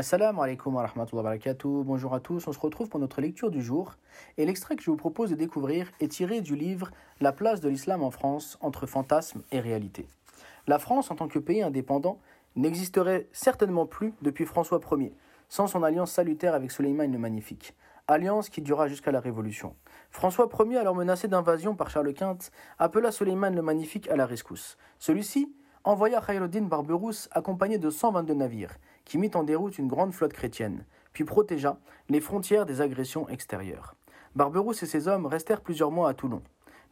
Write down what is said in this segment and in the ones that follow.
Assalamu alaikum wa rahmatullahi wa barakatuh. Bonjour à tous, on se retrouve pour notre lecture du jour. Et l'extrait que je vous propose de découvrir est tiré du livre La place de l'islam en France entre fantasme et réalité. La France, en tant que pays indépendant, n'existerait certainement plus depuis François Ier, sans son alliance salutaire avec Soleiman le Magnifique. Alliance qui dura jusqu'à la Révolution. François Ier, alors menacé d'invasion par Charles Quint, appela Soleiman le Magnifique à la rescousse. Celui-ci envoya Khayruddin Barberousse accompagné de 122 navires, qui mit en déroute une grande flotte chrétienne, puis protégea les frontières des agressions extérieures. Barberousse et ses hommes restèrent plusieurs mois à Toulon.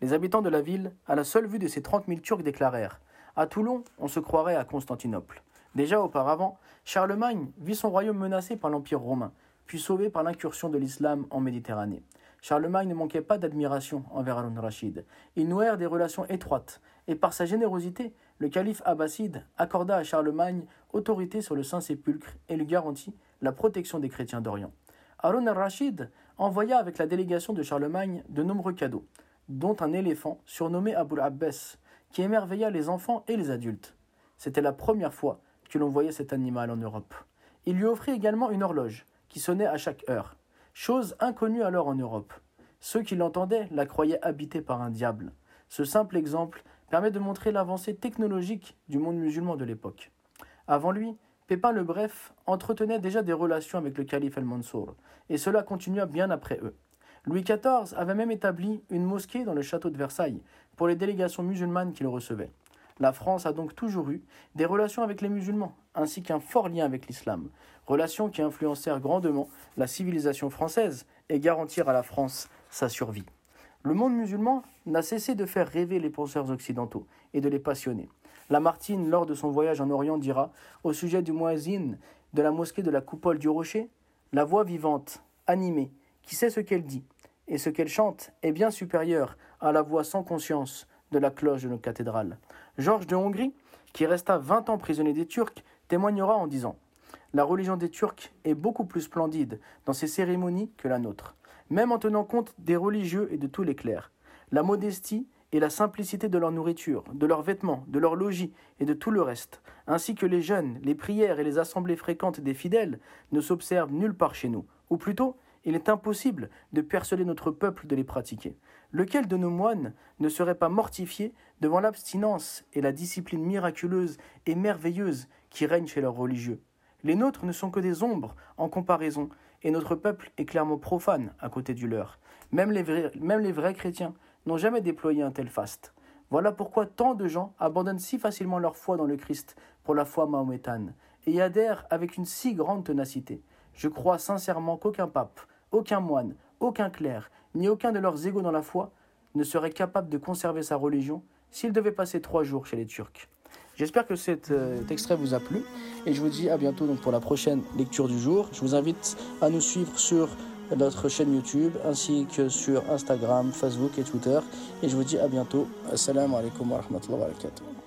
Les habitants de la ville, à la seule vue de ces trente mille Turcs, déclarèrent À Toulon, on se croirait à Constantinople. Déjà auparavant, Charlemagne vit son royaume menacé par l'Empire romain, puis sauvé par l'incursion de l'islam en Méditerranée. Charlemagne ne manquait pas d'admiration envers Harun Rachid. Ils nouèrent des relations étroites, et par sa générosité, le calife abbasside accorda à Charlemagne autorité sur le Saint-Sépulcre et lui garantit la protection des chrétiens d'Orient. Harun al-Rachid envoya avec la délégation de Charlemagne de nombreux cadeaux, dont un éléphant surnommé Abul Abbas, qui émerveilla les enfants et les adultes. C'était la première fois que l'on voyait cet animal en Europe. Il lui offrit également une horloge, qui sonnait à chaque heure, chose inconnue alors en Europe. Ceux qui l'entendaient la croyaient habitée par un diable. Ce simple exemple permet de montrer l'avancée technologique du monde musulman de l'époque. Avant lui, Pépin le Bref entretenait déjà des relations avec le calife El-Mansour, et cela continua bien après eux. Louis XIV avait même établi une mosquée dans le château de Versailles pour les délégations musulmanes qui le recevaient. La France a donc toujours eu des relations avec les musulmans, ainsi qu'un fort lien avec l'islam, relations qui influencèrent grandement la civilisation française et garantirent à la France sa survie. Le monde musulman n'a cessé de faire rêver les penseurs occidentaux et de les passionner. Lamartine, lors de son voyage en Orient, dira au sujet du muezzin de la mosquée de la coupole du rocher La voix vivante, animée, qui sait ce qu'elle dit et ce qu'elle chante est bien supérieure à la voix sans conscience de la cloche de nos cathédrales. Georges de Hongrie, qui resta vingt ans prisonnier des Turcs, témoignera en disant La religion des Turcs est beaucoup plus splendide dans ses cérémonies que la nôtre même en tenant compte des religieux et de tous les clercs. La modestie et la simplicité de leur nourriture, de leurs vêtements, de leur logis et de tout le reste, ainsi que les jeûnes, les prières et les assemblées fréquentes des fidèles, ne s'observent nulle part chez nous. Ou plutôt, il est impossible de persuader notre peuple de les pratiquer. Lequel de nos moines ne serait pas mortifié devant l'abstinence et la discipline miraculeuse et merveilleuse qui règnent chez leurs religieux? Les nôtres ne sont que des ombres en comparaison, et notre peuple est clairement profane à côté du leur. Même les vrais, même les vrais chrétiens n'ont jamais déployé un tel faste. Voilà pourquoi tant de gens abandonnent si facilement leur foi dans le Christ pour la foi mahométane, et y adhèrent avec une si grande ténacité. Je crois sincèrement qu'aucun pape, aucun moine, aucun clerc, ni aucun de leurs égaux dans la foi ne serait capable de conserver sa religion s'il devait passer trois jours chez les Turcs. J'espère que cet, euh, extrait vous a plu et je vous dis à bientôt pour la prochaine lecture du jour. Je vous invite à nous suivre sur notre chaîne YouTube ainsi que sur Instagram, Facebook et Twitter. Et je vous dis à bientôt. Assalamu alaikum wa rahmatullahi wa barakatuh.